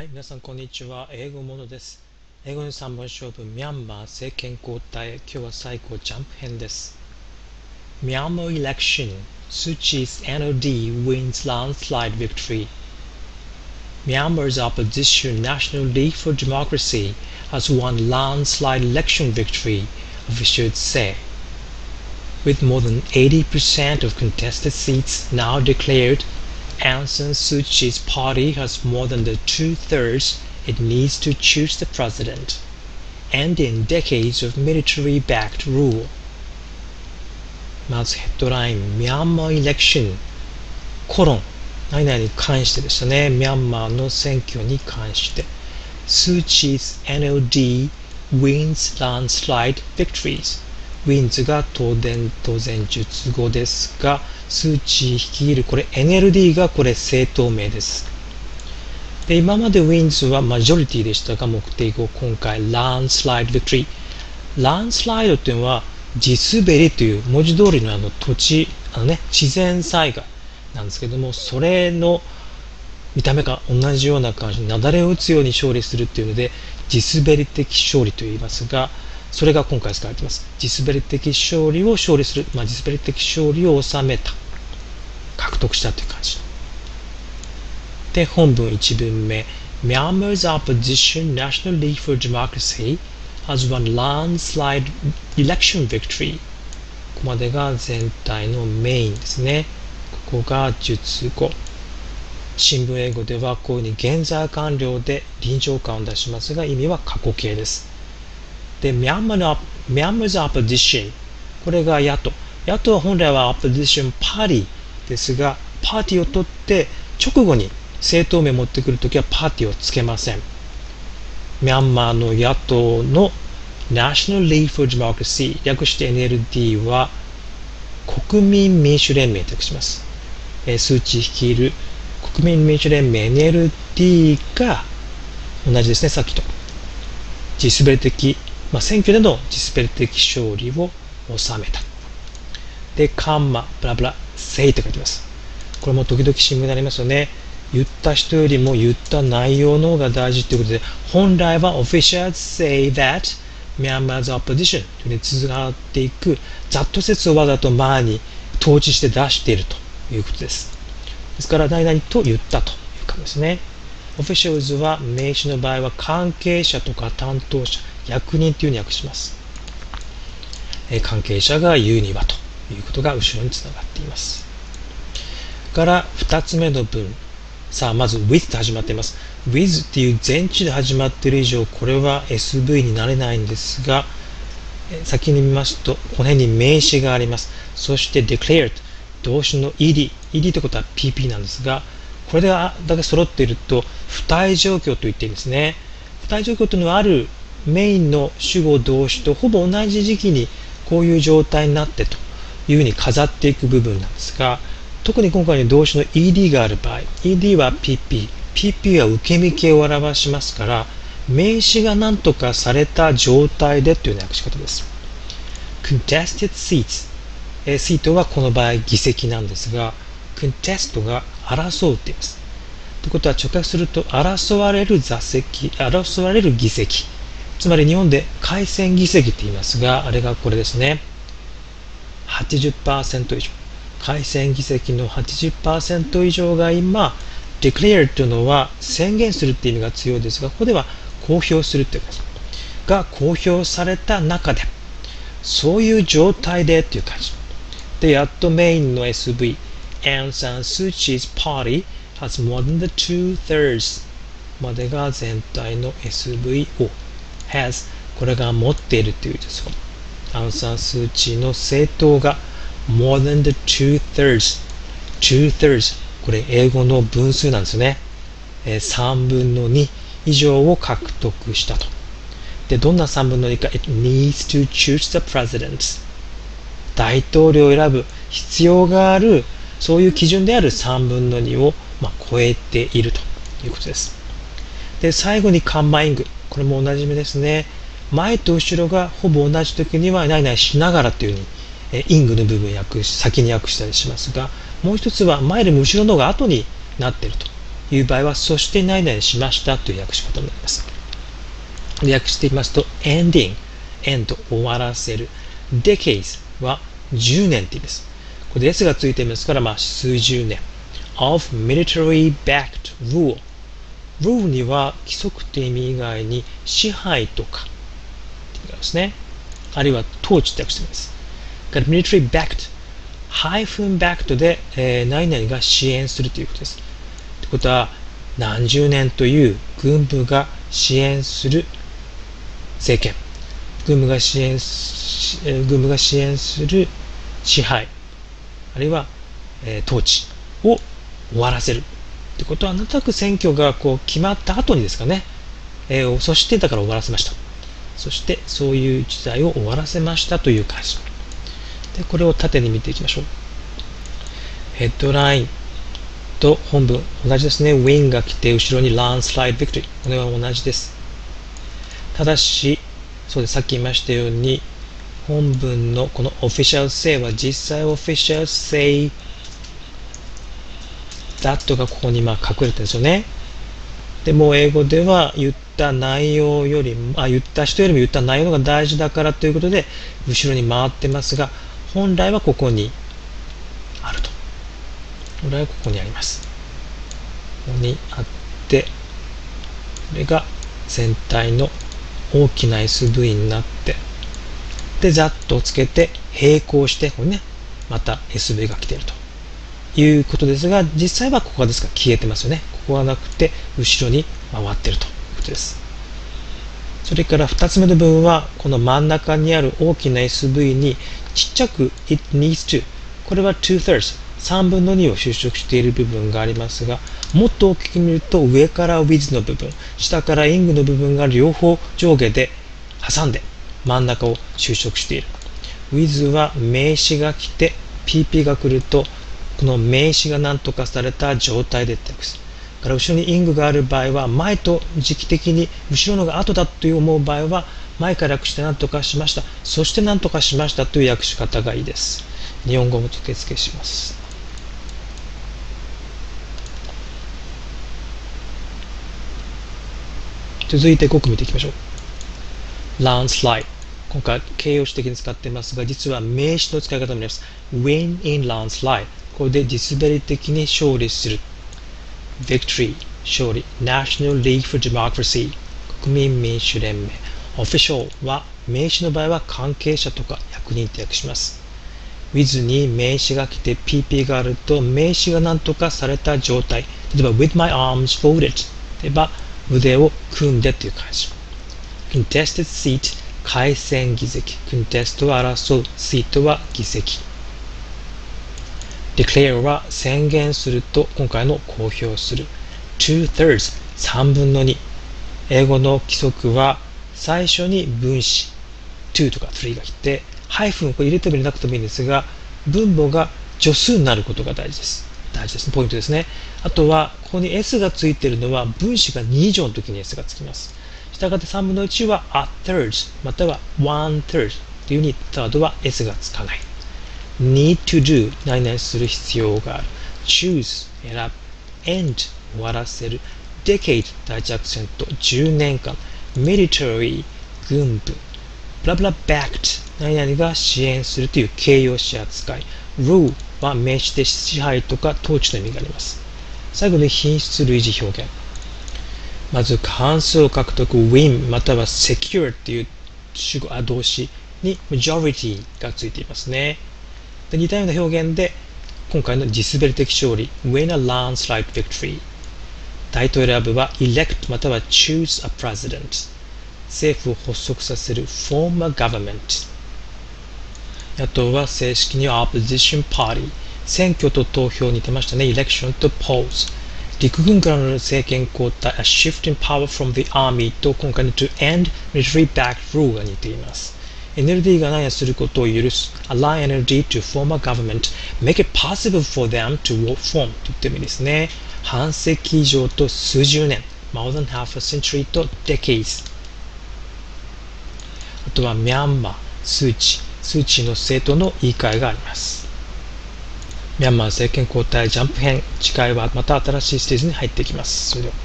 はい、皆さんこんにちは。英語ものです。英語の3本勝負、ミャンマー政権交代。今日は最高ジャンプ編です。Myanmar election, Suchi's NOD wins landslide victory. Myanmar's opposition National League for Democracy has won landslide election victory, officials say. With more than 80% of contested seats now declared, Aung San Suu Kyi's party has more than the two thirds it needs to choose the president, and in decades of military backed rule. まずヘッドライン、ミャンマーイレクション、コロン、何々に関してでしたね、ミャンマーの選挙に関して。Suu Kyi's NLD wins landslide victories. Wins が当然、当然術語ですが、スー・チー率いる、これ NLD がこれ政党名です。で、今まで wins はマジョリティでしたが、目的語、今回 landslide victory。landslide っていうのは、地滑りという文字通りのあの土地、あのね、自然災害なんですけども、それの見た目が同じような感じに雪崩を打つように勝利するっていうので、地滑り的勝利と言いますが、それが今回使われています。地滑り的勝利を勝利する、まあ、地滑り的勝利を収めた、獲得したという感じ。で、本文1文目。Myanmar's opposition National League for Democracy has won landslide election victory ここまでが全体のメインですねここが術語新聞英語ではこういうふうに現在完了で臨場感を出しますが意味は過去形ですでミャンマーの Myanmar's opposition これが野党野党本来は opposition party ですがパーティーを取って直後に政党名を持ってくるときはパーティーをつけませんミャンマーの野党の National League for Democracy 略して NLD は国民民主連盟と訳します。えー、数値率いる国民民主連盟 NLD が同じですね、さっきと。地滑り的、まあ、選挙での地滑り的勝利を収めた。で、カンマ、ブラブラ、セイと書いてます。これも時々新聞になりますよね。言った人よりも言った内容の方が大事ということで、本来は officials say that Myanmar's opposition というね、続がっていく、ざっと説をわざと前に統治して出しているということです。ですから、何々と言ったという感じですね。officials は名詞の場合は関係者とか担当者、役人というふうに訳します。え関係者が言うにはということが後ろにつながっています。から2つ目の文。さあ、まず with と始まっています。with っていう前置で始まっている以上、これは SV になれないんですが、先に見ますと、この辺に名詞があります。そして declared、動詞の ed、ed ってことは pp なんですが、これだけ揃っていると、不対状況と言っていいんですね。不対状況というのはあるメインの主語動詞とほぼ同じ時期にこういう状態になってというふうに飾っていく部分なんですが、特に今回の動詞の ed がある場合、ed は pp、pp は受け身形を表しますから、名詞が何とかされた状態でという訳し方です。contested seats、えー、シートはこの場合議席なんですが、contest が争うって言います。ということは直訳すると、争われる座席、争われる議席。つまり日本で改選議席って言いますが、あれがこれですね。80%以上。改選議席の80%以上が今、declare というのは宣言するっていう意味が強いですが、ここでは公表するっていうことが公表された中で、そういう状態でっていう感じ。で、やっとメインの SV、Aung San Suu Kyi's party has more than the two-thirds までが全体の SV を has これが持っているというですよ。アウン・サン・スー・チーの政党が more than the two-thirds two-thirds これ英語の分数なんですよね。えー、3分の2以上を獲得したと。で、どんな3分の2か ?It needs to choose the president 大統領を選ぶ必要があるそういう基準である3分の2を、まあ、超えているということです。で、最後にカンバイング。これもおなじみですね。前と後ろがほぼ同じ時にはないないしながらというふうに、えイングの部分訳し、先に訳したりしますが、もう一つは前よりも後ろの方が後になっているという場合は、そして何々しましたという訳し方になります。訳してみますと、ending、end、終わらせる。decades は10年って言います。これで S がついていますから、まあ、数十年。of military backed rule。Rule には規則という意味以外に支配とか、ってですね。あるいは統治って訳してます。から military backed、ハイフン backed で、えー、何々が支援するということです。ってことは、何十年という軍部が支援する政権。軍部が支援軍部が支援する支配、あるいは、えー、統治を終わらせる。ってことは、なんとなく選挙がこう決まった後にですかね、えー、そしてだから終わらせました。そしてそういう時代を終わらせましたという感じ。で、これを縦に見ていきましょう。ヘッドラインと本文、同じですね。ウィンが来て、後ろにランスライドビクトリー。これは同じです。ただし、そうです。さっき言いましたように、本文のこの official say は実際 official say that がここにまあ隠れてるんですよね。でも英語では言った内容よりも、あ、言った人よりも言った内容が大事だからということで、後ろに回ってますが、本来はここにあると。本来はここにあります。ここにあって、これが全体の大きな SV になって、で、ざっとつけて並行して、これね、また SV が来ていると。いうことですが、実際はここがですか消えてますよね。ここがなくて、後ろに回っているということです。それから2つ目の部分は、この真ん中にある大きな SV にちっちゃく it needs to これは two thirds 3分の2を収縮している部分がありますが、もっと大きく見ると上から with の部分、下から ing の部分が両方上下で挟んで真ん中を収縮している。with は名詞が来て pp が来るとこの名詞が何とかされた状態でってす。から後ろに ing がある場合は前と時期的に後ろのが後だという思う場合は前から訳して何とかしました。そして何とかしましたという訳し方がいいです。日本語も付け付けします。続いて5句見ていきましょう。landslide。今回形容詞的に使っていますが、実は名詞の使い方もあります。win in landslide。これで地滑り的に勝利する。victory。勝利。National League for Democracy。国民民主連盟。official は名詞の場合は関係者とか役人って訳します。with に名詞が来て pp があると名詞が何とかされた状態。例えば with my arms folded 例えば腕を組んでという感じ。contested seat 改選議席。contest は争う。seat は議席。Declare は宣言すると今回の公表する。two thirds 3分の2。英語の規則は最初に分子 to とか3が来て、ハイフンこれ入れても入れなくてもいいんですが、分母が助数になることが大事です。大事ですね。ポイントですね。あとは、ここに s がついているのは分子が2以上の時に s がつきます。したがって3分の1は a third または one third というふうに third は s がつかない。Need to do 何々する必要がある。choose 選ぶ。end 終わらせる。decade 第一アクセント10年間。military 軍部 blah blah backed 何々が支援するという形容詞扱い rule は名詞で支配とか統治の意味があります最後に品質類似表現まず過半数を獲得 win または secure っていう主語動詞に majority がついていますねで似たような表現で今回の地滑り的勝利 win a landslide victory 大統領選ぶは elect または choose a president 政府を発足させる form a government 野党は正式に opposition party 選挙と投票に似てましたね election と polls 陸軍からの政権交代 a shift in power from the army と今回の to end military backed rule が似ています NLD が何やすることを許す allow NLD to form a government make it possible for them to form と言ってもいいですね。半世紀以上と数十年 more than half a century と decades あとはミャンマー数値数値の生徒の言い換えがあります。ミャンマー政権交代ジャンプ編次回はまた新しいステージに入っていきます。